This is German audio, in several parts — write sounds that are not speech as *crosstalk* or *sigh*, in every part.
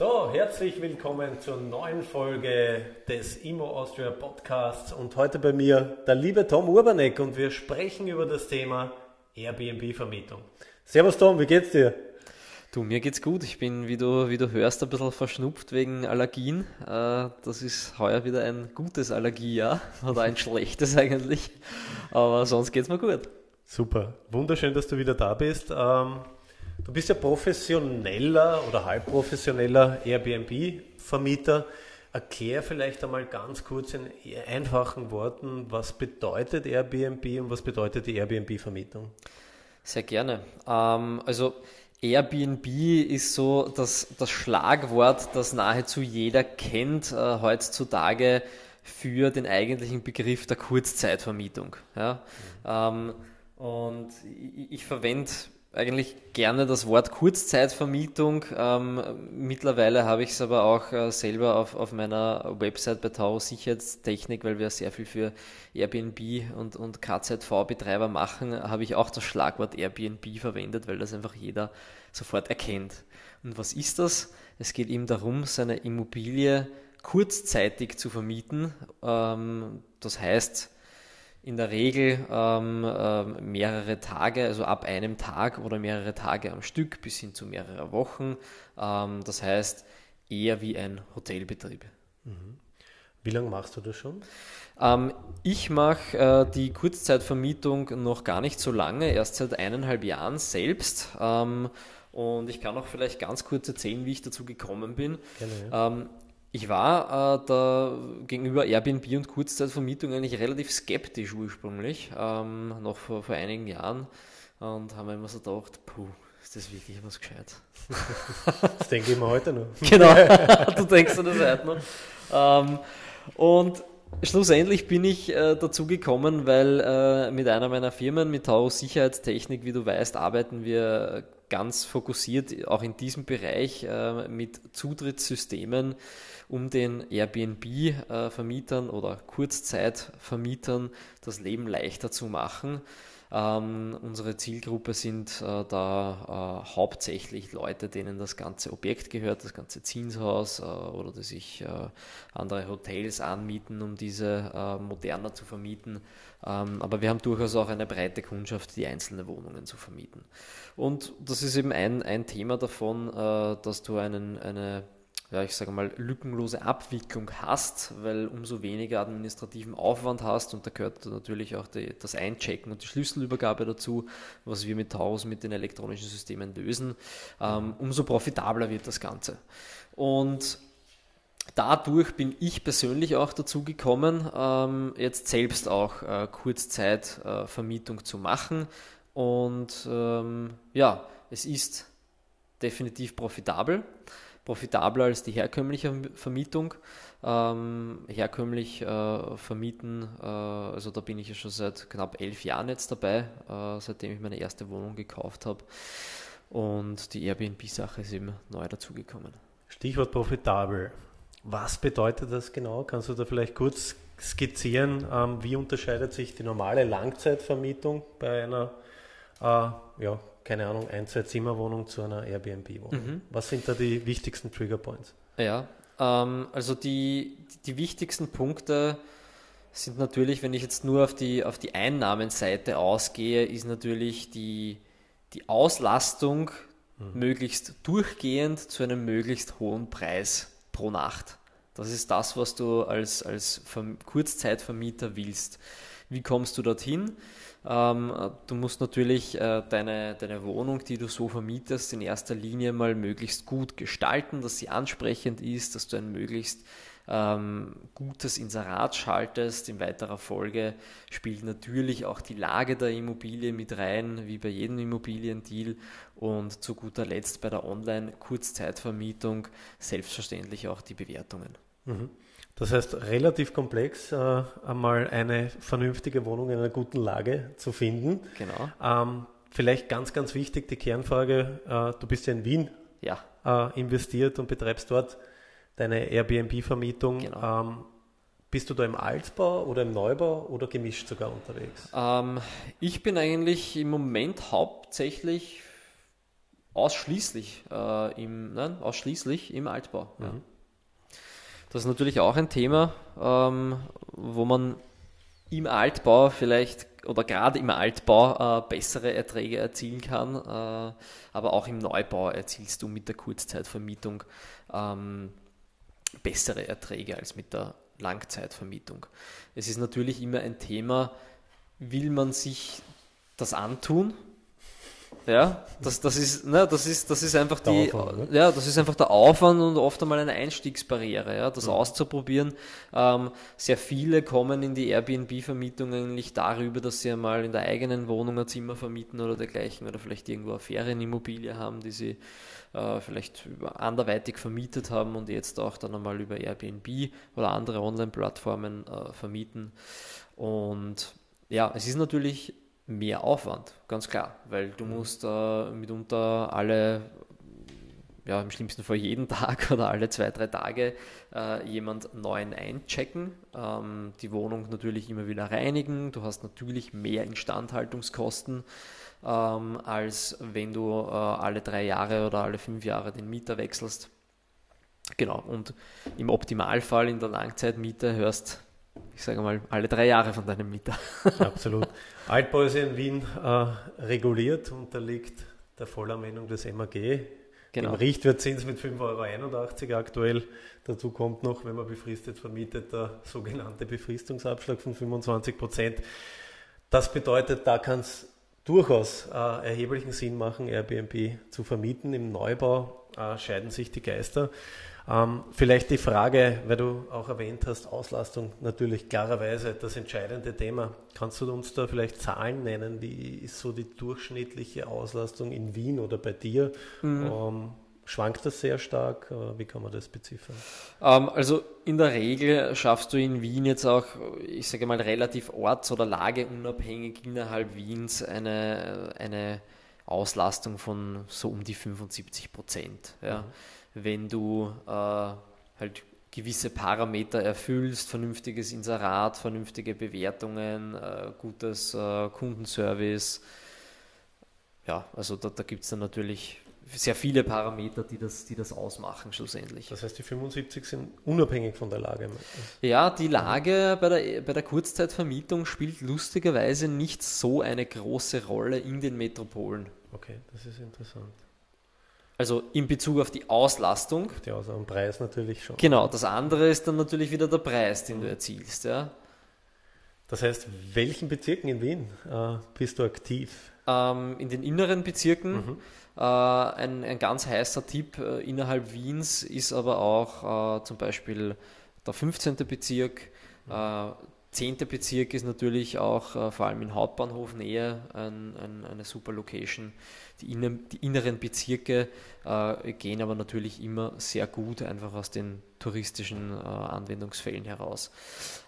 So, herzlich willkommen zur neuen Folge des Immo Austria Podcasts und heute bei mir der liebe Tom Urbanek und wir sprechen über das Thema Airbnb-Vermietung. Servus Tom, wie geht's dir? Du, mir geht's gut. Ich bin, wie du, wie du hörst, ein bisschen verschnupft wegen Allergien. Äh, das ist heuer wieder ein gutes Allergiejahr *laughs* oder ein schlechtes eigentlich. Aber sonst geht's mir gut. Super. Wunderschön, dass du wieder da bist. Du bist ja professioneller oder halbprofessioneller Airbnb-Vermieter. Erklär vielleicht einmal ganz kurz in einfachen Worten, was bedeutet Airbnb und was bedeutet die Airbnb-Vermietung? Sehr gerne. Ähm, also Airbnb ist so das, das Schlagwort, das nahezu jeder kennt äh, heutzutage für den eigentlichen Begriff der Kurzzeitvermietung. Ja? Mhm. Ähm, und ich, ich verwende eigentlich gerne das Wort Kurzzeitvermietung. Ähm, mittlerweile habe ich es aber auch äh, selber auf, auf meiner Website bei Tau Sicherheitstechnik, weil wir sehr viel für Airbnb und, und KZV-Betreiber machen, habe ich auch das Schlagwort Airbnb verwendet, weil das einfach jeder sofort erkennt. Und was ist das? Es geht ihm darum, seine Immobilie kurzzeitig zu vermieten. Ähm, das heißt, in der Regel ähm, äh, mehrere Tage, also ab einem Tag oder mehrere Tage am Stück bis hin zu mehrere Wochen. Ähm, das heißt eher wie ein Hotelbetrieb. Mhm. Wie lange machst du das schon? Ähm, ich mache äh, die Kurzzeitvermietung noch gar nicht so lange, erst seit eineinhalb Jahren selbst. Ähm, und ich kann auch vielleicht ganz kurz erzählen, wie ich dazu gekommen bin. Gerne, ja. Ich war äh, da gegenüber Airbnb und Kurzzeitvermietung eigentlich relativ skeptisch ursprünglich, ähm, noch vor, vor einigen Jahren. Und haben mir immer so gedacht, puh, ist das wirklich was gescheit? *laughs* das denke ich mir heute noch. *laughs* Genau, *laughs* du denkst dir das heute noch. Ähm, und schlussendlich bin ich äh, dazu gekommen, weil äh, mit einer meiner Firmen, mit Taurus Sicherheitstechnik, wie du weißt, arbeiten wir ganz fokussiert auch in diesem Bereich äh, mit Zutrittssystemen um den Airbnb-Vermietern oder Kurzzeitvermietern das Leben leichter zu machen. Ähm, unsere Zielgruppe sind äh, da äh, hauptsächlich Leute, denen das ganze Objekt gehört, das ganze Zinshaus äh, oder die sich äh, andere Hotels anmieten, um diese äh, moderner zu vermieten. Ähm, aber wir haben durchaus auch eine breite Kundschaft, die einzelne Wohnungen zu vermieten. Und das ist eben ein, ein Thema davon, äh, dass du einen, eine ja, ich sage mal, lückenlose Abwicklung hast, weil umso weniger administrativen Aufwand hast und da gehört natürlich auch die, das Einchecken und die Schlüsselübergabe dazu, was wir mit Taurus mit den elektronischen Systemen lösen, ähm, umso profitabler wird das Ganze. Und dadurch bin ich persönlich auch dazu gekommen, ähm, jetzt selbst auch äh, Kurzzeitvermietung äh, zu machen. Und ähm, ja, es ist definitiv profitabel profitabler als die herkömmliche Vermietung. Ähm, herkömmlich äh, vermieten, äh, also da bin ich ja schon seit knapp elf Jahren jetzt dabei, äh, seitdem ich meine erste Wohnung gekauft habe. Und die Airbnb-Sache ist eben neu dazugekommen. Stichwort profitabel. Was bedeutet das genau? Kannst du da vielleicht kurz skizzieren, ähm, wie unterscheidet sich die normale Langzeitvermietung bei einer äh, ja, keine Ahnung, ein, zwei Zimmerwohnung zu einer Airbnb-Wohnung. Mhm. Was sind da die wichtigsten Trigger Points? Ja, ähm, also die, die wichtigsten Punkte sind natürlich, wenn ich jetzt nur auf die, auf die Einnahmenseite ausgehe, ist natürlich die, die Auslastung mhm. möglichst durchgehend zu einem möglichst hohen Preis pro Nacht. Das ist das, was du als, als Kurzzeitvermieter willst. Wie kommst du dorthin? Ähm, du musst natürlich äh, deine, deine Wohnung, die du so vermietest, in erster Linie mal möglichst gut gestalten, dass sie ansprechend ist, dass du ein möglichst ähm, gutes Inserat schaltest. In weiterer Folge spielt natürlich auch die Lage der Immobilie mit rein, wie bei jedem Immobiliendeal. Und zu guter Letzt bei der Online-Kurzzeitvermietung selbstverständlich auch die Bewertungen. Mhm. Das heißt, relativ komplex, äh, einmal eine vernünftige Wohnung in einer guten Lage zu finden. Genau. Ähm, vielleicht ganz, ganz wichtig die Kernfrage, äh, du bist ja in Wien Ja, äh, investiert und betreibst dort deine Airbnb-Vermietung. Genau. Ähm, bist du da im Altbau oder im Neubau oder gemischt sogar unterwegs? Ähm, ich bin eigentlich im Moment hauptsächlich ausschließlich äh, im, nein, ausschließlich im Altbau. Ja. Das ist natürlich auch ein Thema, ähm, wo man im Altbau vielleicht oder gerade im Altbau äh, bessere Erträge erzielen kann, äh, aber auch im Neubau erzielst du mit der Kurzzeitvermietung ähm, bessere Erträge als mit der Langzeitvermietung. Es ist natürlich immer ein Thema, will man sich das antun? Ja, das, das, ist, ne, das, ist, das ist einfach Der die, Aufwand, ne? ja, das ist einfach der Aufwand und oft einmal eine Einstiegsbarriere, ja, das auszuprobieren. Ähm, sehr viele kommen in die Airbnb-Vermietung eigentlich darüber, dass sie einmal in der eigenen Wohnung ein Zimmer vermieten oder dergleichen oder vielleicht irgendwo eine Ferienimmobilie haben, die sie äh, vielleicht anderweitig vermietet haben und jetzt auch dann einmal über Airbnb oder andere Online-Plattformen äh, vermieten. Und ja, es ist natürlich mehr Aufwand, ganz klar, weil du musst äh, mitunter alle, ja, im schlimmsten Fall jeden *laughs* Tag oder alle zwei, drei Tage äh, jemand neuen einchecken, ähm, die Wohnung natürlich immer wieder reinigen, du hast natürlich mehr Instandhaltungskosten, ähm, als wenn du äh, alle drei Jahre oder alle fünf Jahre den Mieter wechselst. Genau, und im Optimalfall in der Langzeitmiete hörst, ich sage mal, alle drei Jahre von deinem Mieter. *laughs* Absolut. Altbau ist in Wien äh, reguliert, unterliegt der Vollanwendung des MAG. Genau. Im Richtwertzins mit 5,81 Euro aktuell. Dazu kommt noch, wenn man befristet vermietet, der sogenannte Befristungsabschlag von 25 Prozent. Das bedeutet, da kann es durchaus äh, erheblichen Sinn machen, Airbnb zu vermieten. Im Neubau äh, scheiden sich die Geister. Ähm, vielleicht die Frage, weil du auch erwähnt hast, Auslastung natürlich klarerweise das entscheidende Thema. Kannst du uns da vielleicht Zahlen nennen? Wie ist so die durchschnittliche Auslastung in Wien oder bei dir? Ähm, schwankt das sehr stark? Äh, Wie kann man das beziffern? Ähm, also in der Regel schaffst du in Wien jetzt auch, ich sage mal, relativ orts- oder lageunabhängig innerhalb Wiens eine, eine Auslastung von so um die 75 Prozent. Ja. Wenn du äh, halt gewisse Parameter erfüllst, vernünftiges Inserat, vernünftige Bewertungen, äh, gutes äh, Kundenservice, ja, also da, da gibt es dann natürlich sehr viele Parameter, die das, die das ausmachen schlussendlich. Das heißt, die 75 sind unabhängig von der Lage. Ja, die Lage bei der, bei der Kurzzeitvermietung spielt lustigerweise nicht so eine große Rolle in den Metropolen. Okay, das ist interessant. Also in Bezug auf die Auslastung. Die Außer am Preis natürlich schon. Genau, das andere ist dann natürlich wieder der Preis, den du erzielst. Ja. Das heißt, welchen Bezirken in Wien äh, bist du aktiv? Ähm, in den inneren Bezirken äh, ein, ein ganz heißer Tipp äh, innerhalb Wiens ist aber auch äh, zum Beispiel der 15. Bezirk. Äh, 10. Bezirk ist natürlich auch äh, vor allem in Hauptbahnhofnähe ein, ein, eine super Location. Die, innen, die inneren Bezirke äh, gehen aber natürlich immer sehr gut, einfach aus den touristischen äh, Anwendungsfällen heraus.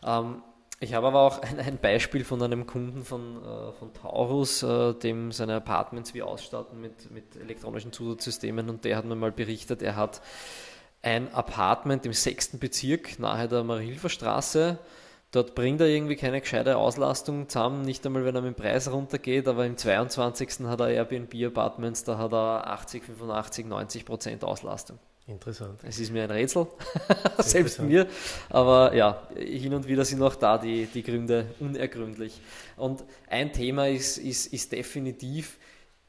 Ähm, ich habe aber auch ein, ein Beispiel von einem Kunden von, äh, von Taurus, äh, dem seine Apartments wir ausstatten mit, mit elektronischen Zusatzsystemen und der hat mir mal berichtet, er hat ein Apartment im sechsten Bezirk nahe der Marilfer Straße. Dort bringt er irgendwie keine gescheite Auslastung zusammen, nicht einmal wenn er mit dem Preis runtergeht, aber im 22. hat er Airbnb-Apartments, da hat er 80, 85, 90 Prozent Auslastung. Interessant. Es ist mir ein Rätsel, *laughs* selbst mir. Aber ja, hin und wieder sind auch da die, die Gründe unergründlich. Und ein Thema ist, ist, ist definitiv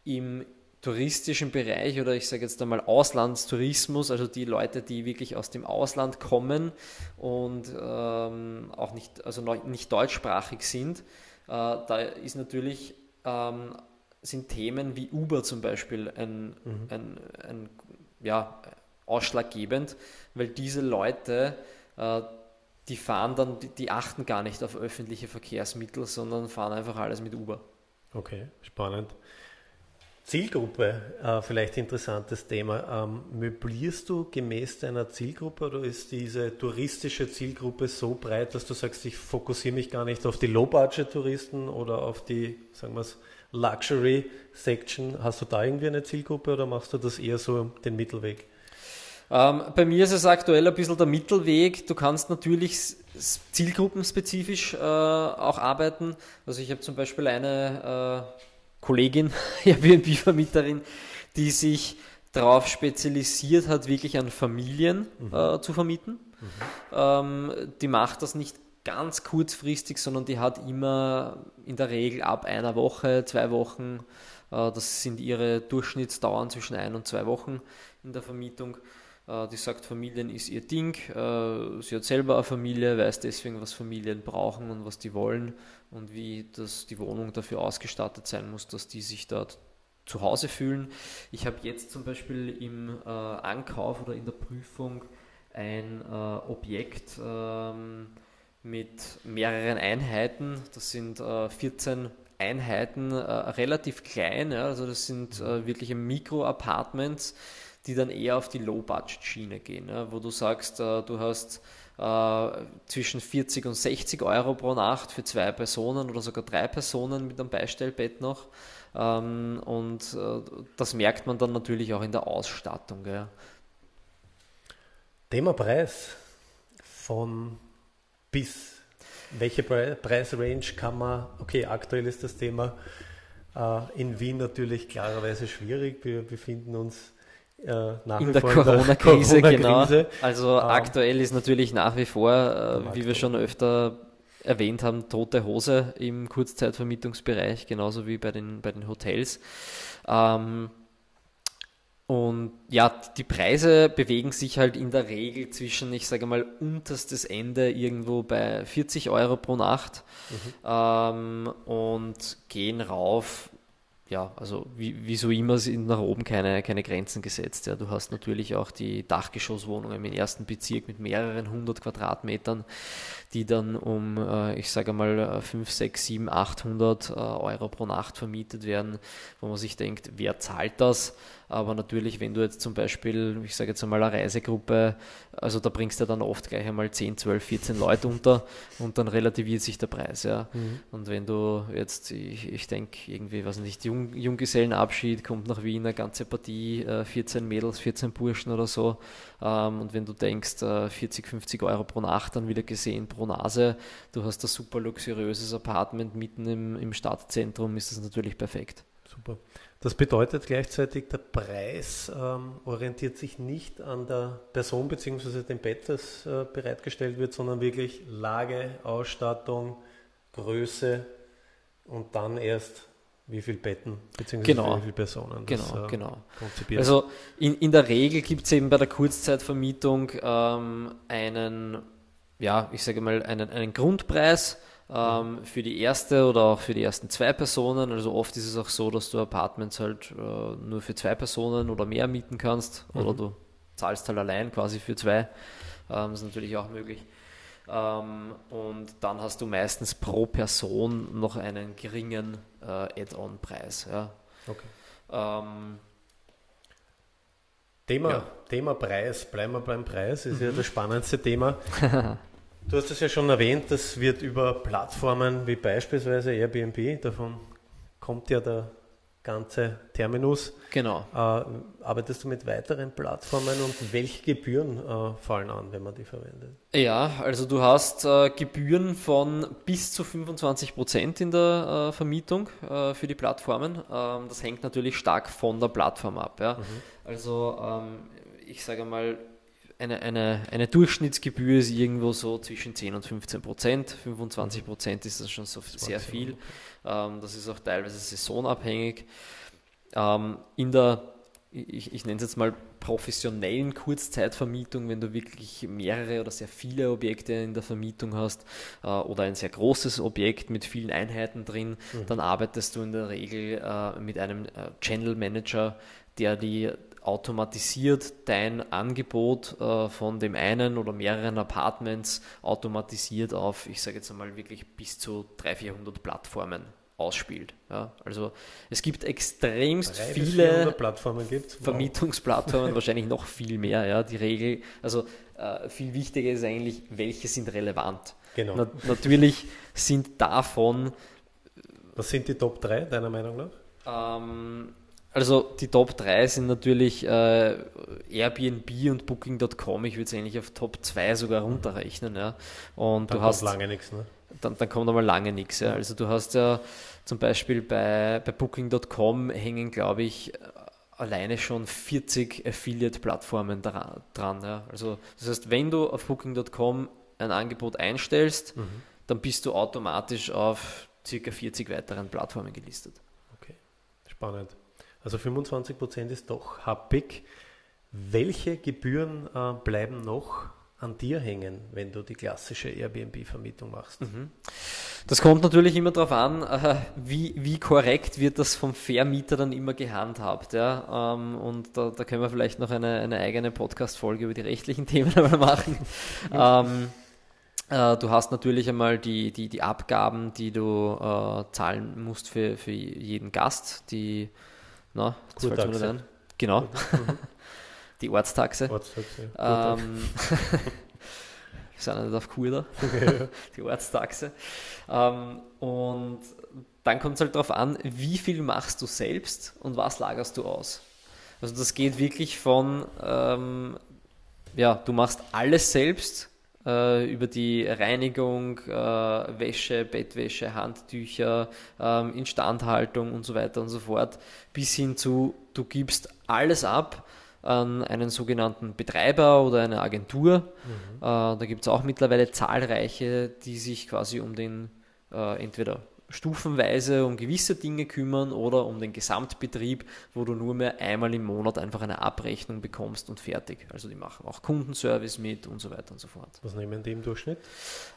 im touristischen Bereich oder ich sage jetzt einmal Auslandstourismus, also die Leute, die wirklich aus dem Ausland kommen und ähm, auch nicht, also nicht deutschsprachig sind, äh, da ist natürlich ähm, sind Themen wie Uber zum Beispiel ein, ein, ein ja, ausschlaggebend, weil diese Leute, äh, die fahren dann, die, die achten gar nicht auf öffentliche Verkehrsmittel, sondern fahren einfach alles mit Uber. Okay, spannend. Zielgruppe, äh, vielleicht interessantes Thema. Ähm, möblierst du gemäß deiner Zielgruppe oder ist diese touristische Zielgruppe so breit, dass du sagst, ich fokussiere mich gar nicht auf die Low-Budget-Touristen oder auf die, sagen wir Luxury-Section? Hast du da irgendwie eine Zielgruppe oder machst du das eher so den Mittelweg? Ähm, bei mir ist es aktuell ein bisschen der Mittelweg. Du kannst natürlich zielgruppenspezifisch äh, auch arbeiten. Also ich habe zum Beispiel eine äh, Kollegin, *laughs* Airbnb-Vermieterin, die sich darauf spezialisiert hat, wirklich an Familien mhm. äh, zu vermieten. Mhm. Ähm, die macht das nicht ganz kurzfristig, sondern die hat immer in der Regel ab einer Woche, zwei Wochen, äh, das sind ihre Durchschnittsdauern zwischen ein und zwei Wochen in der Vermietung. Äh, die sagt, Familien ist ihr Ding. Äh, sie hat selber eine Familie, weiß deswegen, was Familien brauchen und was die wollen und wie das, die Wohnung dafür ausgestattet sein muss, dass die sich dort zu Hause fühlen. Ich habe jetzt zum Beispiel im äh, Ankauf oder in der Prüfung ein äh, Objekt ähm, mit mehreren Einheiten. Das sind äh, 14 Einheiten, äh, relativ klein. Ja, also das sind wirkliche Mikro-Apartments, die dann eher auf die Low-Budget-Schiene gehen, ja, wo du sagst, äh, du hast äh, zwischen 40 und 60 Euro pro Nacht für zwei Personen oder sogar drei Personen mit einem Beistellbett noch. Ähm, und äh, das merkt man dann natürlich auch in der Ausstattung. Thema Preis von bis. Welche Pre Preisrange kann man, okay, aktuell ist das Thema äh, in Wien natürlich klarerweise schwierig. Wir befinden uns äh, in der Corona-Krise, Corona genau. Also ähm, aktuell ist natürlich nach wie vor, äh, wie wir schon öfter erwähnt haben, tote Hose im Kurzzeitvermietungsbereich, genauso wie bei den, bei den Hotels. Ähm, und ja, die Preise bewegen sich halt in der Regel zwischen, ich sage mal, unterstes Ende irgendwo bei 40 Euro pro Nacht mhm. ähm, und gehen rauf ja, also wie, wie so immer sind nach oben keine, keine Grenzen gesetzt. Ja. Du hast natürlich auch die Dachgeschosswohnungen im ersten Bezirk mit mehreren hundert Quadratmetern, die dann um, äh, ich sage mal, 5, 6, 7, 800 Euro pro Nacht vermietet werden, wo man sich denkt, wer zahlt das? Aber natürlich, wenn du jetzt zum Beispiel, ich sage jetzt einmal eine Reisegruppe, also da bringst du dann oft gleich einmal 10, 12, 14 Leute unter und dann relativiert sich der Preis. Ja. Mhm. Und wenn du jetzt, ich, ich denke, irgendwie, was nicht, Jung, Junggesellenabschied, kommt nach Wien eine ganze Partie, 14 äh, Mädels, 14 Burschen oder so. Ähm, und wenn du denkst, 40, äh, 50 Euro pro Nacht dann wieder gesehen pro Nase, du hast ein super luxuriöses Apartment mitten im, im Stadtzentrum, ist das natürlich perfekt. Super. Das bedeutet gleichzeitig, der Preis ähm, orientiert sich nicht an der Person bzw. dem Bett, das äh, bereitgestellt wird, sondern wirklich Lage, Ausstattung, Größe und dann erst wie viele Betten bzw. Genau. wie viele Personen. Das, genau, äh, genau. Also in, in der Regel gibt es eben bei der Kurzzeitvermietung ähm, einen, ja, ich sage mal, einen, einen Grundpreis ähm, für die erste oder auch für die ersten zwei Personen. Also oft ist es auch so, dass du Apartments halt äh, nur für zwei Personen oder mehr mieten kannst mhm. oder du zahlst halt allein quasi für zwei. Ähm, das ist natürlich auch möglich. Ähm, und dann hast du meistens pro Person noch einen geringen äh, Add-on-Preis. Ja. Okay. Ähm, Thema, ja. Thema Preis, bleiben wir beim Preis, ist mhm. ja das spannendste Thema. *laughs* Du hast es ja schon erwähnt, das wird über Plattformen wie beispielsweise Airbnb, davon kommt ja der ganze Terminus. Genau. Äh, arbeitest du mit weiteren Plattformen und welche Gebühren äh, fallen an, wenn man die verwendet? Ja, also du hast äh, Gebühren von bis zu 25 Prozent in der äh, Vermietung äh, für die Plattformen. Ähm, das hängt natürlich stark von der Plattform ab. Ja? Mhm. Also ähm, ich sage mal, eine, eine, eine Durchschnittsgebühr ist irgendwo so zwischen 10 und 15 Prozent. 25 Prozent ist das schon so sehr viel. Ähm, das ist auch teilweise saisonabhängig. Ähm, in der, ich, ich nenne es jetzt mal professionellen Kurzzeitvermietung, wenn du wirklich mehrere oder sehr viele Objekte in der Vermietung hast äh, oder ein sehr großes Objekt mit vielen Einheiten drin, mhm. dann arbeitest du in der Regel äh, mit einem äh, Channel Manager, der die automatisiert dein Angebot äh, von dem einen oder mehreren Apartments automatisiert auf, ich sage jetzt einmal wirklich bis zu 300, 400 Plattformen ausspielt. Ja, also es gibt extremst viele Plattformen gibt's. Wow. Vermietungsplattformen, *laughs* wahrscheinlich noch viel mehr. Ja, die Regel, also äh, viel wichtiger ist eigentlich, welche sind relevant. Genau. Na, natürlich sind davon. Was sind die Top 3 deiner Meinung nach? Ähm, also die Top 3 sind natürlich äh, Airbnb und Booking.com. Ich würde es eigentlich auf Top 2 sogar runterrechnen. Ja. Und dann du hast lange nichts, ne? Dann, dann kommt einmal lange nichts. Ja. Also du hast ja zum Beispiel bei, bei Booking.com hängen, glaube ich, alleine schon 40 Affiliate-Plattformen dran. dran ja. Also das heißt, wenn du auf Booking.com ein Angebot einstellst, mhm. dann bist du automatisch auf circa 40 weiteren Plattformen gelistet. Okay, spannend. Also 25 Prozent ist doch happig. Welche Gebühren äh, bleiben noch an dir hängen, wenn du die klassische Airbnb-Vermietung machst? Mhm. Das kommt natürlich immer darauf an, äh, wie, wie korrekt wird das vom Vermieter dann immer gehandhabt. Ja? Ähm, und da, da können wir vielleicht noch eine, eine eigene Podcast-Folge über die rechtlichen *laughs* Themen einmal machen. ähm, äh, du hast natürlich einmal die, die, die Abgaben, die du äh, zahlen musst für, für jeden Gast, die na, mir ein. Genau. Mhm. *laughs* Die Ortstaxe. Ortstaxe. Ähm, *laughs* wir sind nicht auf Kurda. Okay, *laughs* Die Ortstaxe. Ähm, und dann kommt es halt darauf an, wie viel machst du selbst und was lagerst du aus. Also das geht wirklich von, ähm, ja, du machst alles selbst äh, über die Reinigung, äh, Wäsche, Bettwäsche, Handtücher, ähm, Instandhaltung und so weiter und so fort, bis hin zu, du gibst alles ab an einen sogenannten Betreiber oder eine Agentur. Mhm. Äh, da gibt es auch mittlerweile zahlreiche, die sich quasi um den äh, entweder stufenweise um gewisse Dinge kümmern oder um den Gesamtbetrieb, wo du nur mehr einmal im Monat einfach eine Abrechnung bekommst und fertig. Also die machen auch Kundenservice mit und so weiter und so fort. Was nehmen die im Durchschnitt?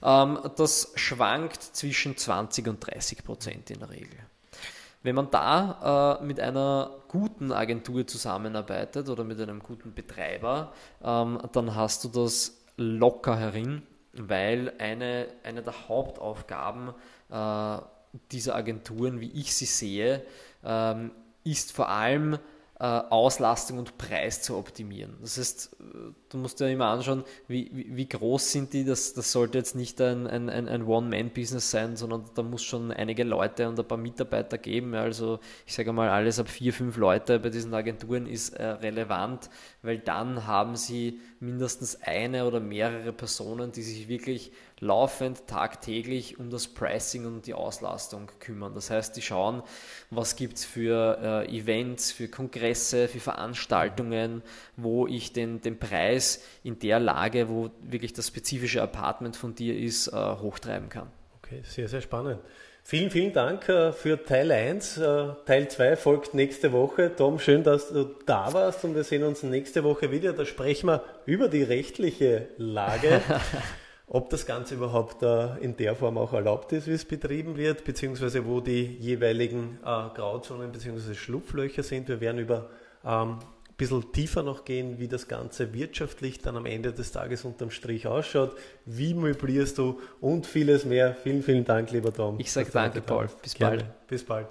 Ähm, das schwankt zwischen 20 und 30 Prozent in der Regel. Wenn man da äh, mit einer guten Agentur zusammenarbeitet oder mit einem guten Betreiber, ähm, dann hast du das locker herin, weil eine, eine der Hauptaufgaben äh, dieser Agenturen, wie ich sie sehe, ähm, ist vor allem äh, Auslastung und Preis zu optimieren. Das heißt, äh, du musst dir immer anschauen, wie, wie, wie groß sind die. Das, das sollte jetzt nicht ein, ein, ein One-Man-Business sein, sondern da muss schon einige Leute und ein paar Mitarbeiter geben. Also ich sage mal, alles ab vier, fünf Leute bei diesen Agenturen ist äh, relevant, weil dann haben sie mindestens eine oder mehrere Personen, die sich wirklich laufend, tagtäglich um das Pricing und die Auslastung kümmern. Das heißt, die schauen, was gibt es für äh, Events, für Kongresse, für Veranstaltungen, wo ich den, den Preis in der Lage, wo wirklich das spezifische Apartment von dir ist, äh, hochtreiben kann. Okay, sehr, sehr spannend. Vielen, vielen Dank äh, für Teil 1. Äh, Teil 2 folgt nächste Woche. Tom, schön, dass du da warst und wir sehen uns nächste Woche wieder. Da sprechen wir über die rechtliche Lage. *laughs* ob das Ganze überhaupt äh, in der Form auch erlaubt ist, wie es betrieben wird, beziehungsweise wo die jeweiligen äh, Grauzonen bzw. Schlupflöcher sind. Wir werden über ähm, bisschen tiefer noch gehen, wie das Ganze wirtschaftlich dann am Ende des Tages unterm Strich ausschaut, wie möblierst du und vieles mehr. Vielen, vielen Dank, lieber Tom. Ich sage danke, Paul. Bis Gerne. bald. Bis bald.